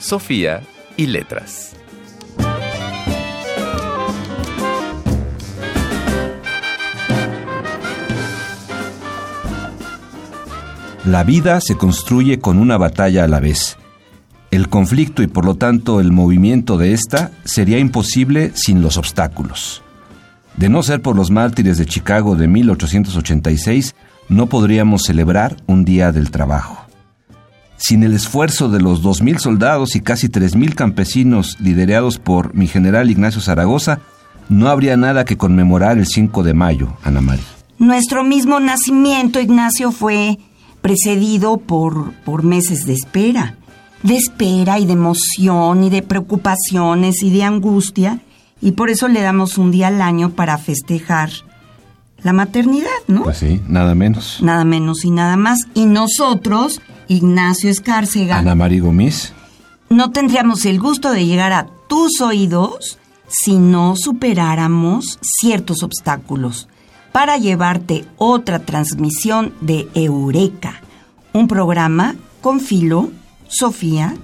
Sofía y letras. La vida se construye con una batalla a la vez. El conflicto y por lo tanto el movimiento de esta sería imposible sin los obstáculos. De no ser por los mártires de Chicago de 1886, no podríamos celebrar un día del trabajo. Sin el esfuerzo de los 2.000 soldados y casi 3.000 campesinos liderados por mi general Ignacio Zaragoza, no habría nada que conmemorar el 5 de mayo, Ana María. Nuestro mismo nacimiento, Ignacio, fue precedido por, por meses de espera. De espera y de emoción y de preocupaciones y de angustia. Y por eso le damos un día al año para festejar la maternidad, ¿no? Pues sí, nada menos. Nada menos y nada más. Y nosotros, Ignacio Escárcega. Ana María Gómez. No tendríamos el gusto de llegar a tus oídos si no superáramos ciertos obstáculos para llevarte otra transmisión de Eureka, un programa con filo, Sofía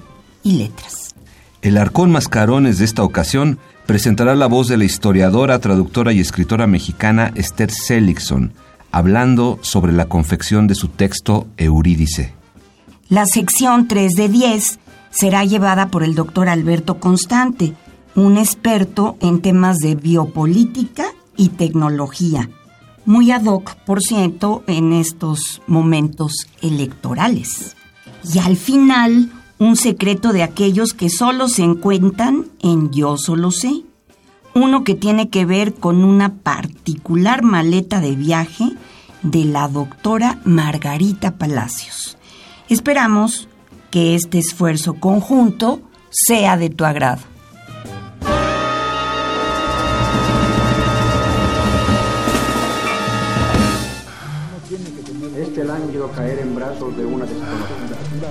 y letras. El arcón mascarones de esta ocasión presentará la voz de la historiadora, traductora y escritora mexicana Esther Seligson, hablando sobre la confección de su texto Eurídice. La sección 3 de 10 será llevada por el doctor Alberto Constante, un experto en temas de biopolítica y tecnología, muy ad hoc, por cierto, en estos momentos electorales. Y al final, un secreto de aquellos que solo se encuentran en Yo solo sé. Uno que tiene que ver con una particular maleta de viaje de la doctora Margarita Palacios. Esperamos que este esfuerzo conjunto sea de tu agrado. Lánguido caer en brazos de una desconocida.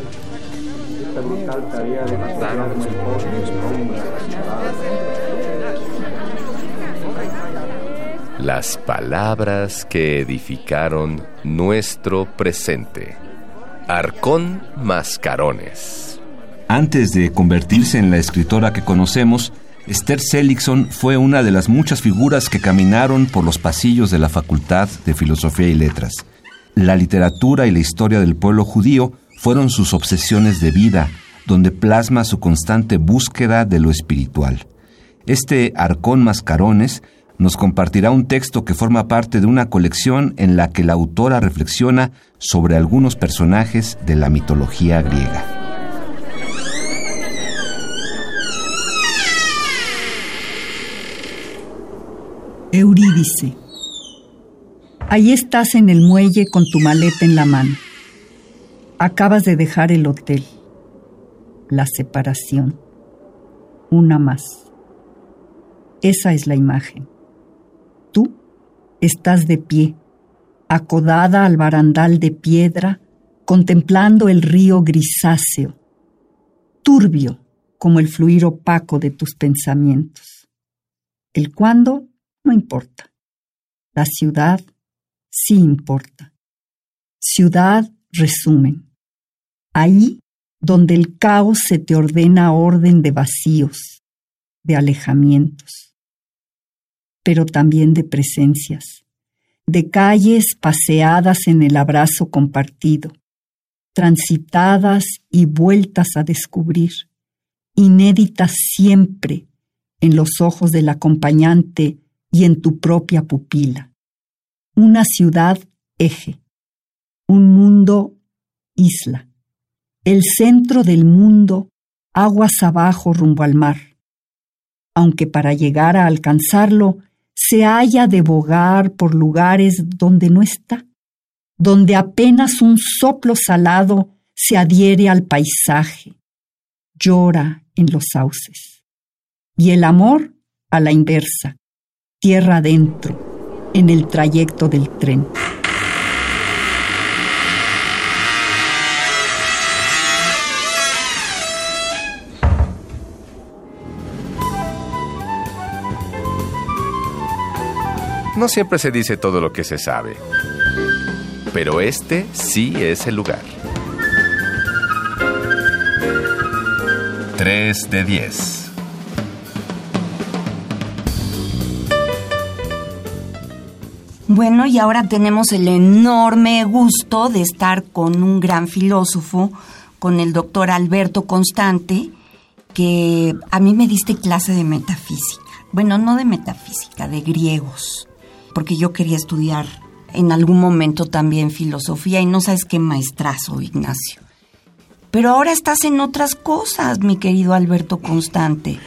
Esta brutal tarea de pastorearme el bosque sombra Las palabras que edificaron nuestro presente. Arcón Mascarones. Antes de convertirse en la escritora que conocemos, Esther Seligson fue una de las muchas figuras que caminaron por los pasillos de la Facultad de Filosofía y Letras. La literatura y la historia del pueblo judío fueron sus obsesiones de vida, donde plasma su constante búsqueda de lo espiritual. Este Arcón Mascarones nos compartirá un texto que forma parte de una colección en la que la autora reflexiona sobre algunos personajes de la mitología griega. Eurídice. Ahí estás en el muelle con tu maleta en la mano. Acabas de dejar el hotel. La separación. Una más. Esa es la imagen. Tú estás de pie, acodada al barandal de piedra, contemplando el río grisáceo, turbio como el fluir opaco de tus pensamientos. El cuándo no importa. La ciudad sí importa. Ciudad resumen. Ahí donde el caos se te ordena orden de vacíos, de alejamientos, pero también de presencias, de calles paseadas en el abrazo compartido, transitadas y vueltas a descubrir, inéditas siempre en los ojos del acompañante y en tu propia pupila. Una ciudad eje, un mundo isla, el centro del mundo aguas abajo rumbo al mar, aunque para llegar a alcanzarlo se haya de bogar por lugares donde no está, donde apenas un soplo salado se adhiere al paisaje, llora en los sauces. Y el amor a la inversa, tierra adentro, en el trayecto del tren. No siempre se dice todo lo que se sabe, pero este sí es el lugar. 3 de 10. Bueno, y ahora tenemos el enorme gusto de estar con un gran filósofo, con el doctor Alberto Constante, que a mí me diste clase de metafísica. Bueno, no de metafísica, de griegos porque yo quería estudiar en algún momento también filosofía y no sabes qué maestrazo, Ignacio. Pero ahora estás en otras cosas, mi querido Alberto Constante.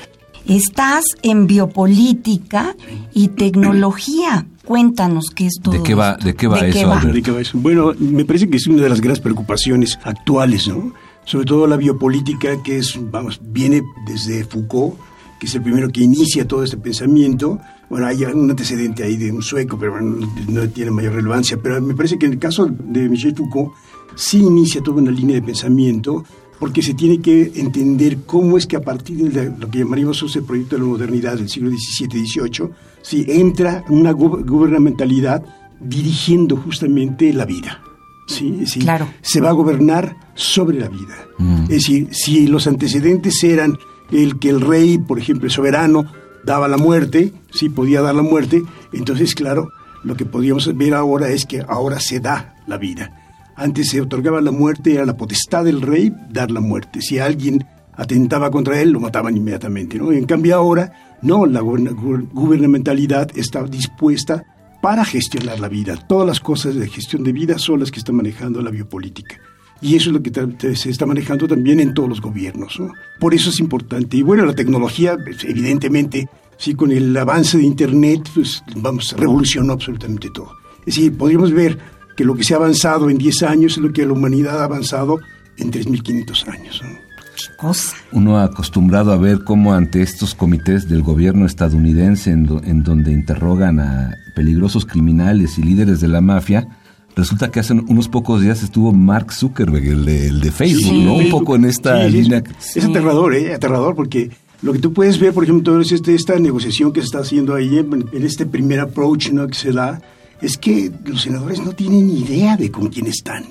Estás en biopolítica y tecnología. Cuéntanos qué es todo. ¿De qué va, de qué va, eso, Alberto? Bueno, me parece que es una de las grandes preocupaciones actuales, ¿no? Sobre todo la biopolítica, que es, vamos, viene desde Foucault, que es el primero que inicia todo este pensamiento, bueno, hay un antecedente ahí de un sueco, pero no tiene mayor relevancia. Pero me parece que en el caso de Michel Foucault sí inicia toda una línea de pensamiento porque se tiene que entender cómo es que a partir de lo que llamaríamos el proyecto de la modernidad del siglo XVII-XVIII, sí, entra una gubernamentalidad dirigiendo justamente la vida. ¿sí? Es claro. se va a gobernar sobre la vida. Mm. Es decir, si los antecedentes eran el que el rey, por ejemplo, el soberano, daba la muerte, sí podía dar la muerte, entonces claro, lo que podríamos ver ahora es que ahora se da la vida. Antes se otorgaba la muerte, era la potestad del rey dar la muerte. Si alguien atentaba contra él, lo mataban inmediatamente. ¿no? En cambio ahora, no, la gubernamentalidad está dispuesta para gestionar la vida. Todas las cosas de gestión de vida son las que está manejando la biopolítica. Y eso es lo que se está manejando también en todos los gobiernos. Por eso es importante. Y bueno, la tecnología, pues, evidentemente, sí, con el avance de Internet, pues vamos, revolucionó absolutamente todo. Es decir, podríamos ver que lo que se ha avanzado en 10 años es lo que la humanidad ha avanzado en 3.500 años. ¿Qué cosa? Uno ha acostumbrado a ver cómo ante estos comités del gobierno estadounidense en donde interrogan a peligrosos criminales y líderes de la mafia, Resulta que hace unos pocos días estuvo Mark Zuckerberg, el de, Facebook, ¿no? Un poco en esta línea. Es, aterrador, ¿eh? Aterrador porque lo que tú puedes ver, por ejemplo, es este, esta negociación que se está haciendo ahí en, este primer approach ¿no? que se da, es que los senadores no tienen idea de con quién están.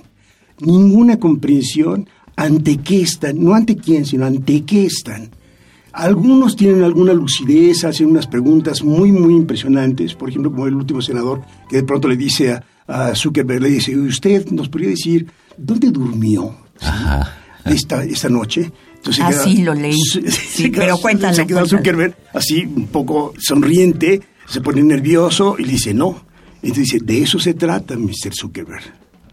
Ninguna comprensión ante qué están, no ante quién, sino ante qué están. Algunos tienen alguna lucidez, hacen unas preguntas muy, muy impresionantes, por ejemplo, como el último senador que de pronto le dice a, a Zuckerberg, le dice, ¿usted nos podría decir dónde durmió Esta, esta noche? Entonces así lo leí. Sí, pero cuéntalo. Se queda Zuckerberg así, un poco sonriente, se pone nervioso y le dice, no. Entonces dice, de eso se trata, Mr. Zuckerberg,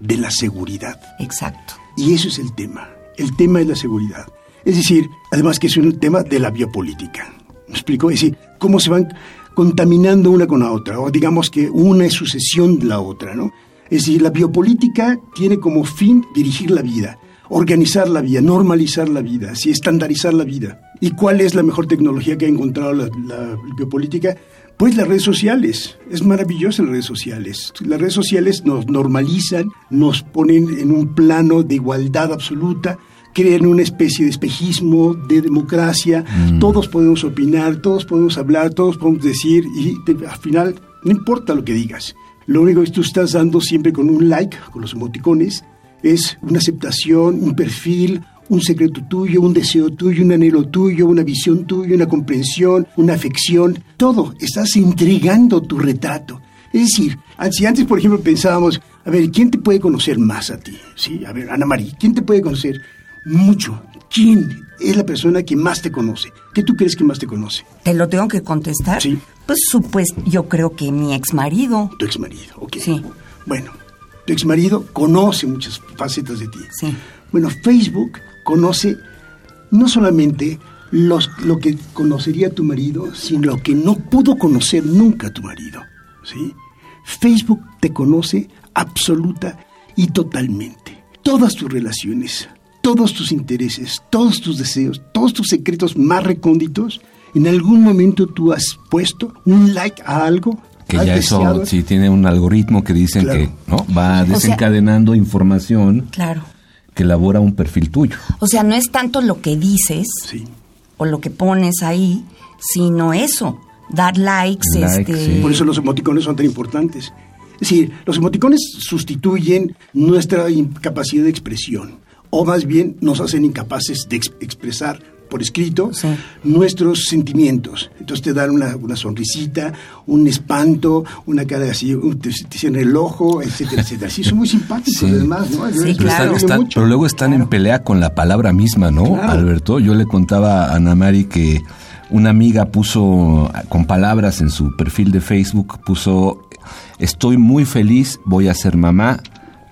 de la seguridad. Exacto. Y eso es el tema. El tema es la seguridad. Es decir, además que es un tema de la biopolítica. ¿Me explico? Es decir, cómo se van contaminando una con la otra, o digamos que una es sucesión de la otra, ¿no? Es decir, la biopolítica tiene como fin dirigir la vida, organizar la vida, normalizar la vida, así estandarizar la vida. ¿Y cuál es la mejor tecnología que ha encontrado la, la biopolítica? Pues las redes sociales. Es maravilloso las redes sociales. Las redes sociales nos normalizan, nos ponen en un plano de igualdad absoluta, crean una especie de espejismo de democracia, mm. todos podemos opinar, todos podemos hablar, todos podemos decir y al final no importa lo que digas. Lo único que tú estás dando siempre con un like, con los emoticones, es una aceptación, un perfil, un secreto tuyo, un deseo tuyo, un anhelo tuyo, una visión tuya, una comprensión, una afección, todo. Estás entregando tu retrato. Es decir, si antes, por ejemplo, pensábamos, a ver, ¿quién te puede conocer más a ti? Sí, a ver, Ana María, ¿quién te puede conocer? mucho. ¿Quién es la persona que más te conoce? ¿Qué tú crees que más te conoce? ¿Te lo tengo que contestar? Sí. Pues supuesto, yo creo que mi ex marido. Tu ex marido, ok. Sí. Bueno, tu ex marido conoce muchas facetas de ti. Sí. Bueno, Facebook conoce no solamente los, lo que conocería tu marido, sino lo que no pudo conocer nunca tu marido. ¿Sí? Facebook te conoce absoluta y totalmente todas tus relaciones, todos tus intereses, todos tus deseos, todos tus secretos más recónditos, en algún momento tú has puesto un like a algo. Que ya eso sí tiene un algoritmo que dicen Claro. que no va sea- desencadenando información Claro. Que elabora un perfil tuyo. O sea, no es tanto lo que dices Sí. o lo que pones ahí, sino eso, dar likes, este... sí. Por eso los emoticones son tan importantes. Es decir, los emoticones sustituyen nuestra incapacidad de expresión, o más bien nos hacen incapaces de ex- expresar por escrito Sí. nuestros sentimientos. Entonces te dan una, una sonrisita, un espanto, una cara así, un- te, te cierran el ojo, etcétera, etcétera. Sí, son muy simpáticos Sí. además, ¿no? Sí, Pero claro. están- están están- mucho. pero luego están en pelea con la palabra misma, ¿no, Claro. Alberto? Yo le contaba a Ana Mari que una amiga puso con palabras en su perfil de Facebook, puso, estoy muy feliz, voy a ser mamá,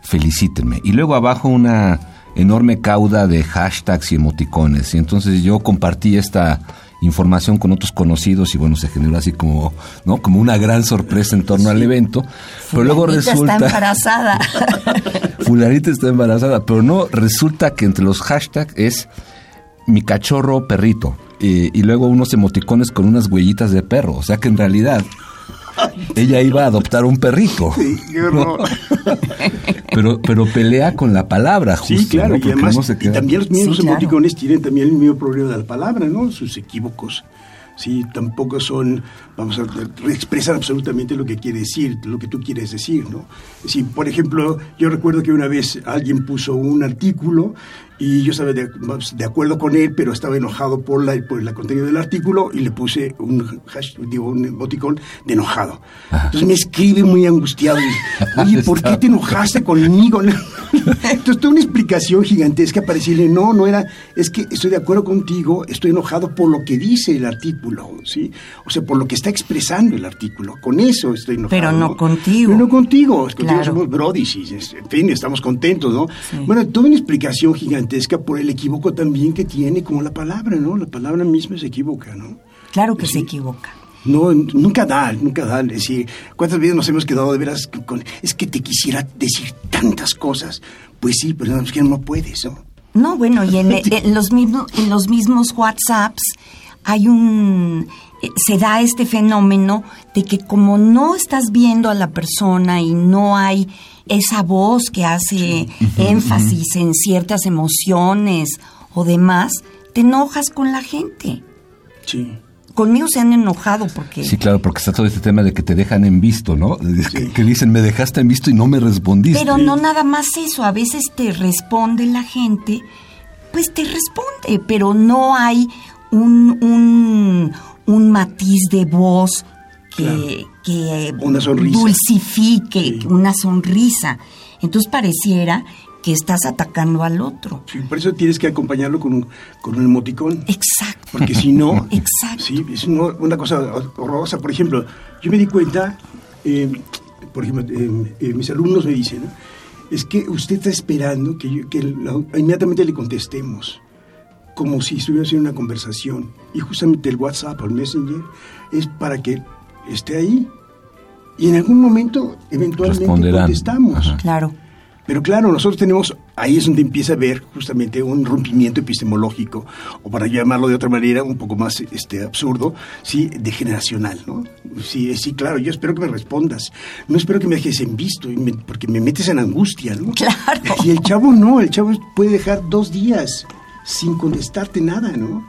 felicítenme. Y luego abajo una enorme cauda de hashtags y emoticones. Y entonces yo compartí esta información con otros conocidos y bueno, se generó así como, ¿no? Como una gran sorpresa en torno al evento. Pero luego resulta... está embarazada. Fulanita está embarazada, pero no, resulta que entre los hashtags es mi cachorro perrito y, y luego unos emoticones con unas huellitas de perro, o sea que en realidad ella iba a adoptar un perrito, Sí, qué horror. pero pero pelea con la palabra, justo, Sí, claro, ¿no? y además no se y queda- también los mismos Sí, claro. emoticones tienen también el mismo problema de la palabra, ¿no? Sus equívocos. Sí, tampoco son, vamos a expresan absolutamente lo que quiere decir, lo que tú quieres decir, ¿no? Sí, por ejemplo, yo recuerdo que una vez alguien puso un artículo y yo estaba de, de acuerdo con él, pero estaba enojado por la por el contenido del artículo y le puse un hash- digo, un emoticón de enojado. Entonces me escribe muy angustiado, y, oye, ¿por qué te enojaste conmigo? Entonces toda una explicación gigantesca para decirle, no, no era, es que estoy de acuerdo contigo, estoy enojado por lo que dice el artículo, ¿sí? O sea, por lo que está expresando el artículo, con eso estoy enojado. Pero no contigo. Pero no contigo, contigo Claro. somos brodis y, en fin, estamos contentos, ¿no? Sí. Bueno, toda una explicación gigantesca por el equívoco también que tiene como la palabra, ¿no? La palabra misma se equivoca, ¿no? Claro que Sí. se equivoca. No, nunca da, nunca da. Es decir, ¿cuántas veces nos hemos quedado de veras con, es que te quisiera decir tantas cosas? Pues sí, pero es que no puedes, ¿no? No, bueno, y en, en los mismos en los mismos WhatsApps hay un se da este fenómeno de que como no estás viendo a la persona y no hay esa voz que hace énfasis en ciertas emociones o demás, te enojas con la gente. Sí. Conmigo se han enojado porque Sí, claro, porque está todo este tema de que te dejan en visto, ¿no? Que, que dicen, me dejaste en visto y no me respondiste. Pero no nada más eso, a veces te responde la gente, pues te responde, pero no hay un, un, un matiz de voz que, que Una sonrisa. dulcifique, una sonrisa. Entonces pareciera que estás atacando al otro. Sí, por eso tienes que acompañarlo con un, con un emoticón. Exacto. Porque si no, Exacto. sí, es una cosa horrorosa. Por ejemplo, yo me di cuenta, eh, por ejemplo, eh, eh, mis alumnos me dicen, es que usted está esperando que, yo- que la- inmediatamente le contestemos, como si estuviera haciendo una conversación. Y justamente el WhatsApp o el Messenger es para que esté ahí. Y en algún momento, eventualmente, contestamos. Ajá. Claro. Pero claro, nosotros tenemos, ahí es donde empieza a ver justamente un rompimiento epistemológico, o para llamarlo de otra manera, un poco más este, absurdo, sí, de generacional, ¿no? Sí, sí, claro, yo espero que me respondas. No espero que me dejes en visto, y me- porque me metes en angustia, ¿no? Claro. Y el chavo no, el chavo puede dejar dos días sin contestarte nada, ¿no?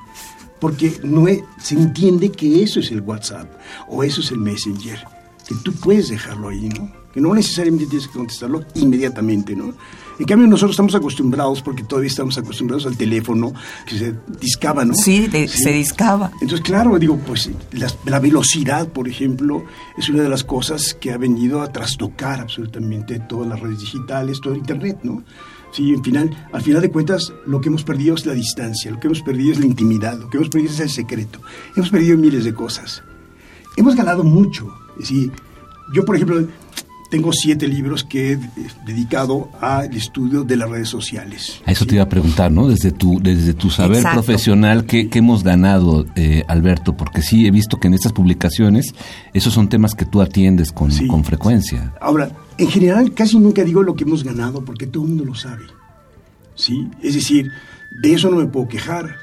Porque no es- se entiende que eso es el WhatsApp o eso es el Messenger, que tú puedes dejarlo ahí, ¿no? Que no necesariamente tienes que contestarlo inmediatamente, ¿no? En cambio, nosotros estamos acostumbrados, porque todavía estamos acostumbrados al teléfono que se discaba, ¿no? Sí, de- se discaba. Entonces, claro, digo, pues las- la velocidad, por ejemplo, es una de las cosas que ha venido a trastocar absolutamente todas las redes digitales, todo Internet, ¿no? Sí, en final, al final de cuentas, lo que hemos perdido es la distancia, lo que hemos perdido es la intimidad, lo que hemos perdido es el secreto. Hemos perdido miles de cosas. Hemos ganado mucho. Es decir, yo, por ejemplo, tengo siete libros que he eh, dedicado al estudio de las redes sociales. A eso te iba a preguntar, ¿no? Desde tu, desde tu saber Exacto. profesional, ¿qué, qué hemos ganado, eh, Alberto? Porque sí he visto que en estas publicaciones esos son temas que tú atiendes con, Sí. con frecuencia. Ahora, en general casi nunca digo lo que hemos ganado porque todo el mundo lo sabe. ¿sí? Es decir, de eso no me puedo quejar.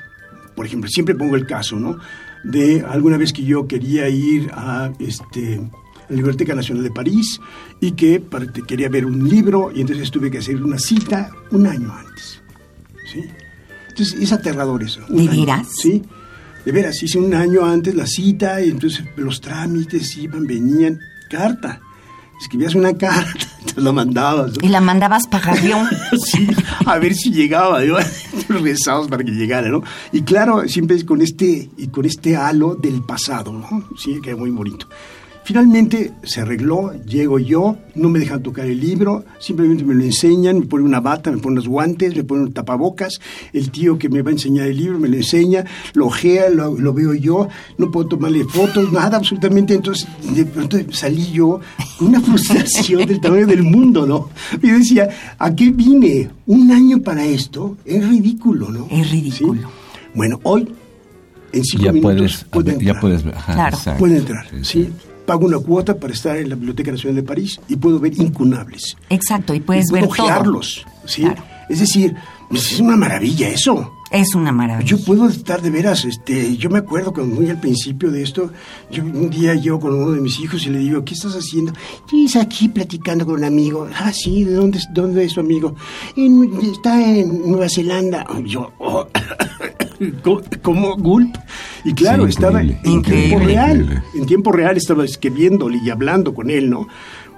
Por ejemplo, siempre pongo el caso, ¿no? De alguna vez que yo quería ir a este, la Biblioteca Nacional de París y que quería ver un libro y entonces tuve que hacer una cita un año antes, ¿sí? Entonces es aterrador eso. ¿De veras? Sí, de veras, hice un año antes la cita y entonces los trámites iban, venían, carta escribías una carta, te la mandabas. Y la mandabas para avión. sí, a ver si llegaba, ¿no? rezabas para que llegara, ¿no? Y claro, siempre con este, y con este halo del pasado, ¿no? Sí, que es muy bonito. Finalmente se arregló, llego yo, no me dejan tocar el libro, simplemente me lo enseñan, me ponen una bata, me ponen los guantes, me ponen un tapabocas, el tío que me va a enseñar el libro me lo enseña, lo ojea, lo, veo yo, no puedo tomarle fotos, nada absolutamente, entonces de pronto salí yo con una frustración del tamaño del mundo, ¿no? Y decía, ¿a qué vine? Un año para esto, es ridículo, ¿no? Es ridículo. Bueno, hoy en cinco ya minutos puedes, ya puedes, claro. puede entrar, ¿sí? Pago una cuota para estar en la Biblioteca Nacional de París y puedo ver incunables. Exacto, y puedes y ver ojearlos, ¿sí? Es decir, pues, es una maravilla eso. Es una maravilla. Yo puedo estar de veras, este, yo me acuerdo que muy al principio de esto, yo un día llego con uno de mis hijos y le digo, ¿qué estás haciendo? Estás aquí platicando con un amigo. Ah, sí, ¿de dónde, dónde es tu amigo? está en Nueva Zelanda. Yo, oh, como Gulp. Y claro, estaba en tiempo real. En tiempo real estaba escribiéndole y hablando con él, ¿no?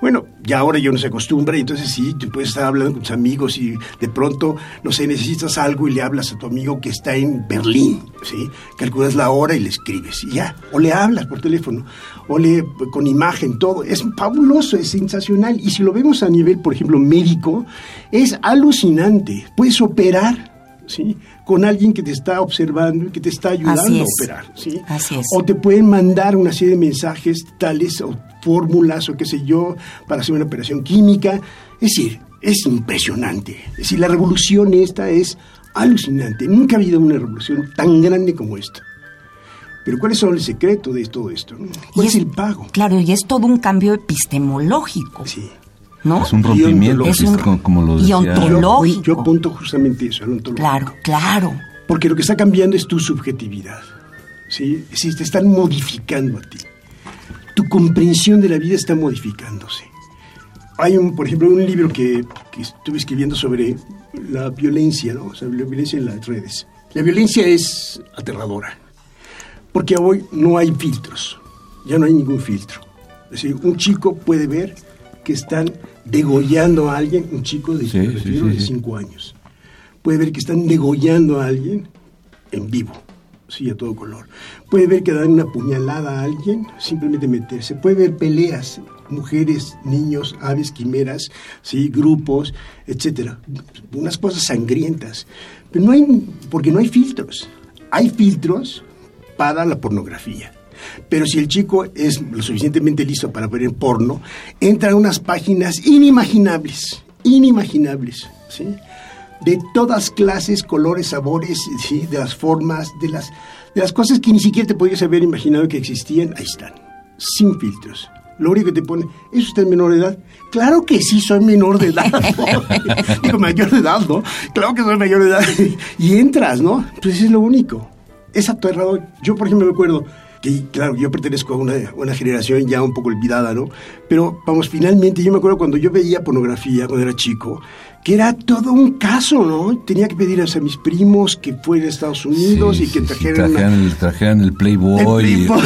Bueno, ya ahora yo no se acostumbra, y entonces sí, tú puedes estar hablando con tus amigos y de pronto, no sé, necesitas algo y le hablas a tu amigo que está en Berlín, ¿sí? Calculas la hora y le escribes, y ya. O le hablas por teléfono, o le con imagen, todo. Es fabuloso, es sensacional. Y si lo vemos a nivel, por ejemplo, médico, es alucinante. Puedes operar, ¿sí? con alguien que te está observando y que te está ayudando a operar. ¿sí? Así es. O te pueden mandar una serie de mensajes tales o fórmulas o qué sé yo para hacer una operación química. Es decir, es impresionante. Es decir, la revolución esta es alucinante. Nunca ha habido una revolución tan grande como esta. Pero ¿cuál es el secreto de todo esto? ¿Cuál es, el pago? Claro, y es todo un cambio epistemológico. Sí. ¿No? Es un rompimiento, es un, como lo decía. Y ontológico. Yo, apunto justamente eso, al ontológico. Claro, claro. Porque lo que está cambiando es tu subjetividad. ¿sí? Es te están modificando a ti. Tu comprensión de la vida está modificándose. Hay, un, por ejemplo, un libro que, que estuve escribiendo sobre la violencia, ¿no? O sea, la violencia en las redes. La violencia es aterradora. Porque hoy no hay filtros. Ya no hay ningún filtro. Es decir, un chico puede ver que están degollando a alguien, un chico de 5 años. Puede ver que están degollando a alguien en vivo, sí, a todo color. Puede ver que dan una puñalada a alguien, simplemente meterse. Puede ver peleas, mujeres, niños, aves, quimeras, sí, grupos, etcétera. Unas cosas sangrientas. Pero no hay, porque no hay filtros. Hay filtros para la pornografía. Pero si el chico es lo suficientemente listo para ver el porno, entra a unas páginas inimaginables, inimaginables, ¿sí? De todas clases, colores, sabores, ¿sí? de las formas, de las, de las cosas que ni siquiera te podías haber imaginado que existían, ahí están, sin filtros. Lo único que te pone, ¿es usted menor de edad? Claro que sí, soy menor de edad. Mayor de edad, ¿no? Claro que soy mayor de edad. y entras, ¿no? Pues es lo único. Es aterrador. Yo, por ejemplo, me acuerdo, que claro, yo pertenezco a una, una, generación ya un poco olvidada, ¿no? Pero vamos, finalmente yo me acuerdo cuando yo veía pornografía cuando era chico, que era todo un caso, ¿no? Tenía que pedir a mis primos que fueran a Estados Unidos y que trajeran, el, trajeran, el, Playboy. El Playboy,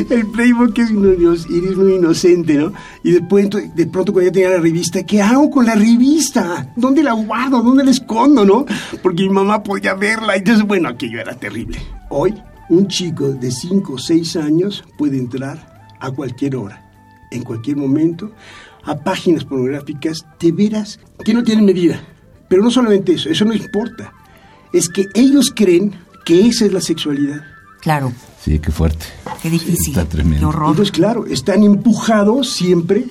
el Playboy que es, muy inocente, ¿no? Y después, de pronto cuando ya tenía la revista, ¿qué hago con la revista? ¿Dónde la guardo? ¿Dónde la escondo, no? Porque mi mamá podía verla. Entonces, bueno, aquello era terrible. Hoy un chico de 5 o 6 años puede entrar a cualquier hora, en cualquier momento, a páginas pornográficas de veras que no tienen medida. Pero no solamente eso, eso no importa. Es que ellos creen que esa es la sexualidad. Claro. Sí, qué fuerte. Qué difícil. Está tremendo. Qué horror. Entonces, claro, están empujados siempre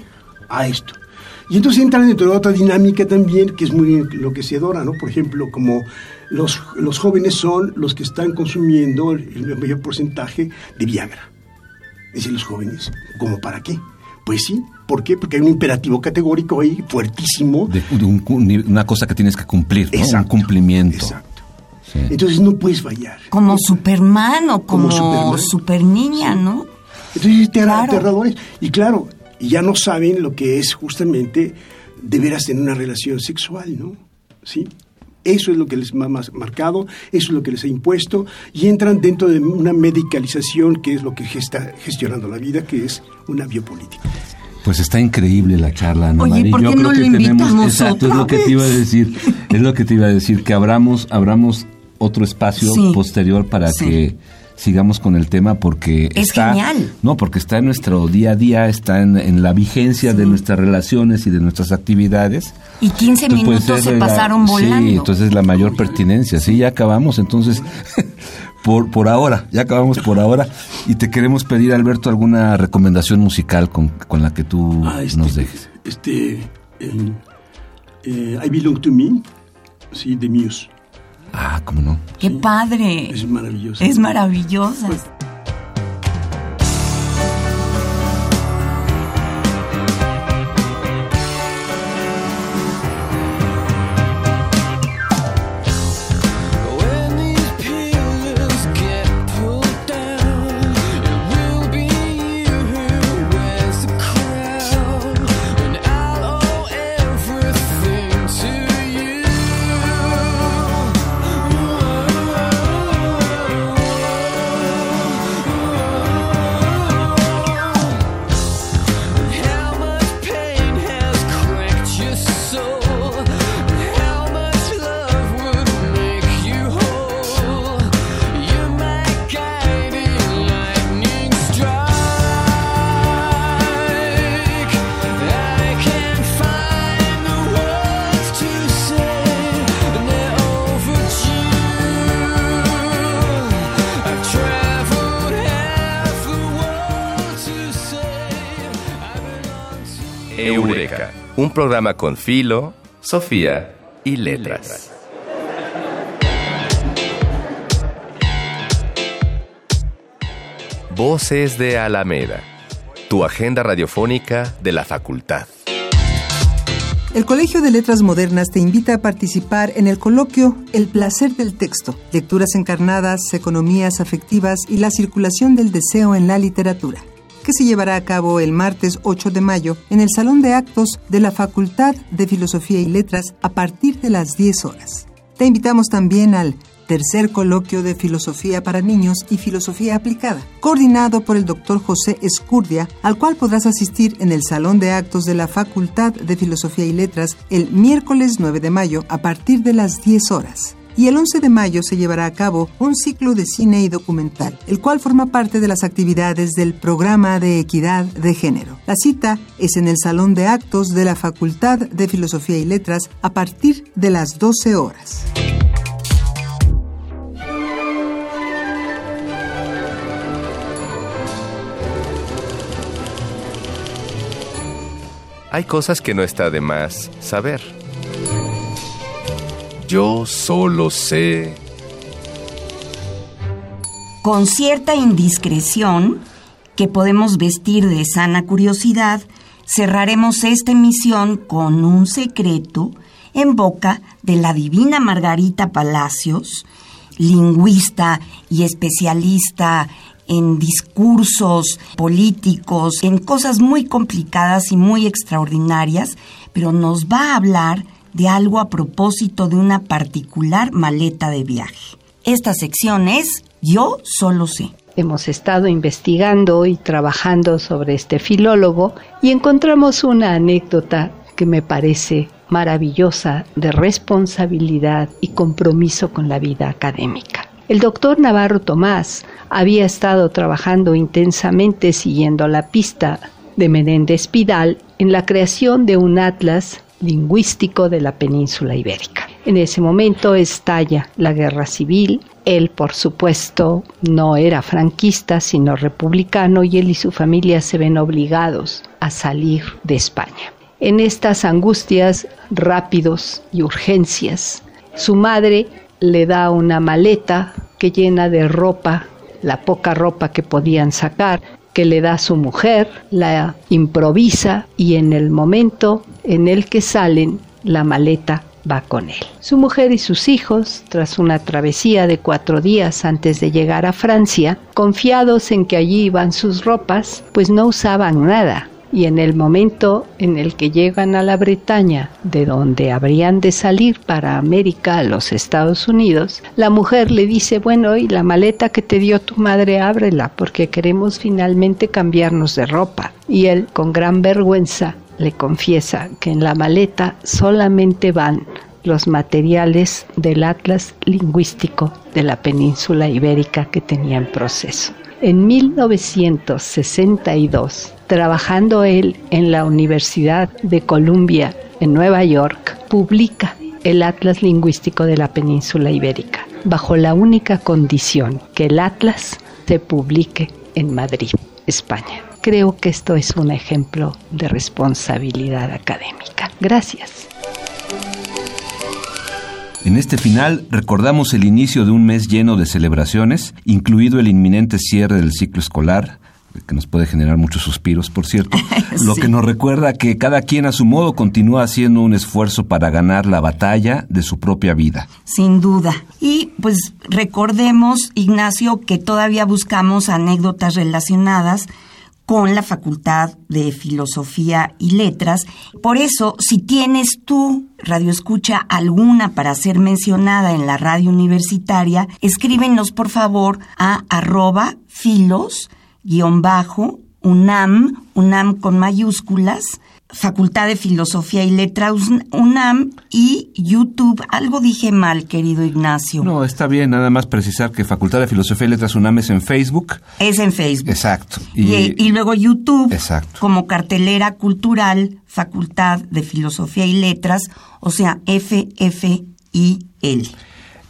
a esto. Y entonces entran dentro de otra dinámica también que es muy enloquecedora, ¿no? Por ejemplo, como los, los jóvenes son los que están consumiendo el, mayor porcentaje de Viagra. Es decir, los jóvenes, ¿cómo para qué? Pues sí, ¿Por qué? Porque hay un imperativo categórico ahí fuertísimo. De, una cosa que tienes que cumplir, ¿no? un cumplimiento. Exacto. Entonces no puedes fallar. Como Superman o como, Super Niña, ¿no? Entonces te aterradores. Y claro, ya no saben lo que es justamente deberás tener una relación sexual, ¿no? ¿Sí? Eso es lo que les ha marcado, eso es lo que les ha impuesto y entran dentro de una medicalización que es lo que está gestionando la vida, que es una biopolítica. Pues está increíble la charla, Ana Oye, ¿por qué no lo invitamos exacto, es lo que te iba a decir, es lo que te iba a decir, que abramos, abramos otro espacio posterior para que sigamos con el tema porque es está, genial. No, porque está en nuestro día a día, está en, la vigencia de nuestras relaciones y de nuestras actividades. Y 15 minutos se pasaron volando. Sí, entonces la mayor pertinencia. Sí, ya acabamos, entonces por por ahora, ya acabamos por ahora y te queremos pedir Alberto alguna recomendación musical con, con la que tú ah, este, nos dejes. Este eh, eh, I Belong to Me, sí, de Muse. Ah, cómo no. Qué padre. Es maravilloso. Es maravillosa. Pues, un programa con Filo, Sofía y Letras. Voces de Alameda, tu agenda radiofónica de la facultad. El Colegio de Letras Modernas te invita a participar en el coloquio El placer del texto, lecturas encarnadas, economías afectivas y la circulación del deseo en la literatura que se llevará a cabo el martes 8 de mayo en el Salón de Actos de la Facultad de Filosofía y Letras a partir de las 10 horas. Te invitamos también al tercer coloquio de Filosofía para Niños y Filosofía Aplicada, coordinado por el doctor José Escurdia, al cual podrás asistir en el Salón de Actos de la Facultad de Filosofía y Letras el miércoles 9 de mayo a partir de las 10 horas y el 11 de mayo se llevará a cabo un ciclo de cine y documental, el cual forma parte de las actividades del programa de equidad de género. La cita es en el Salón de Actos de la Facultad de Filosofía y Letras a partir de las 12 horas. Hay cosas que no está de más saber. Yo solo sé. Con cierta indiscreción, que podemos vestir de sana curiosidad, cerraremos esta emisión con un secreto en boca de la divina Margarita Palacios, lingüista y especialista en discursos políticos, en cosas muy complicadas y muy extraordinarias, pero nos va a hablar de algo a propósito de una particular maleta de viaje. Esta sección es Yo solo sé. Hemos estado investigando y trabajando sobre este filólogo y encontramos una anécdota que me parece maravillosa de responsabilidad y compromiso con la vida académica. El doctor Navarro Tomás había estado trabajando intensamente siguiendo la pista de Menéndez Pidal en la creación de un atlas lingüístico de la península ibérica. En ese momento estalla la guerra civil. Él, por supuesto, no era franquista, sino republicano, y él y su familia se ven obligados a salir de España. En estas angustias rápidos y urgencias, su madre le da una maleta que llena de ropa, la poca ropa que podían sacar, que le da su mujer, la improvisa y en el momento en el que salen, la maleta va con él. Su mujer y sus hijos, tras una travesía de cuatro días antes de llegar a Francia, confiados en que allí iban sus ropas, pues no usaban nada. Y en el momento en el que llegan a la Bretaña, de donde habrían de salir para América, a los Estados Unidos, la mujer le dice, bueno, y la maleta que te dio tu madre, ábrela, porque queremos finalmente cambiarnos de ropa. Y él, con gran vergüenza, le confiesa que en la maleta solamente van los materiales del atlas lingüístico de la península ibérica que tenía en proceso. En 1962, trabajando él en la Universidad de Columbia en Nueva York, publica el Atlas Lingüístico de la Península Ibérica, bajo la única condición que el Atlas se publique en Madrid, España. Creo que esto es un ejemplo de responsabilidad académica. Gracias. En este final recordamos el inicio de un mes lleno de celebraciones, incluido el inminente cierre del ciclo escolar, que nos puede generar muchos suspiros, por cierto, lo que nos recuerda que cada quien a su modo continúa haciendo un esfuerzo para ganar la batalla de su propia vida. Sin duda. Y pues recordemos, Ignacio, que todavía buscamos anécdotas relacionadas con la Facultad de Filosofía y Letras. Por eso, si tienes tú, Radio Escucha, alguna para ser mencionada en la radio universitaria, escríbenos por favor a arroba filos UNAM, UNAM con mayúsculas, Facultad de Filosofía y Letras UNAM y YouTube. Algo dije mal, querido Ignacio. No, está bien, nada más precisar que Facultad de Filosofía y Letras UNAM es en Facebook. Es en Facebook. Exacto. Y, luego YouTube Exacto. como cartelera cultural Facultad de Filosofía y Letras, o sea, FFIL.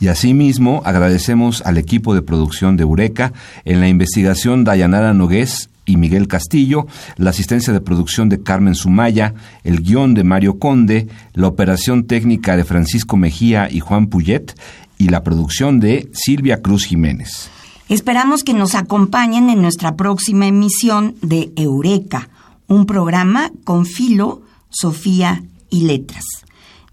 Y asimismo agradecemos al equipo de producción de Eureka, en la investigación Dayanara Nogués y Miguel Castillo, la asistencia de producción de Carmen Sumaya, el guion de Mario Conde, la operación técnica de Francisco Mejía y Juan Puyet y la producción de Silvia Cruz Jiménez. Esperamos que nos acompañen en nuestra próxima emisión de Eureka, un programa con filo, Sofía y letras.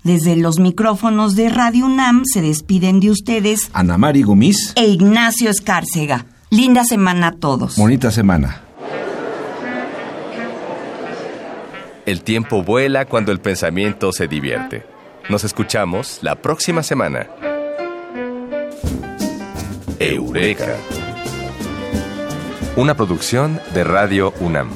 Desde los micrófonos de Radio UNAM se despiden de ustedes Ana Mari Gomis e Ignacio Escárcega. Linda semana a todos. Bonita semana. El tiempo vuela cuando el pensamiento se divierte. Nos escuchamos la próxima semana. Eureka. Una producción de Radio UNAM.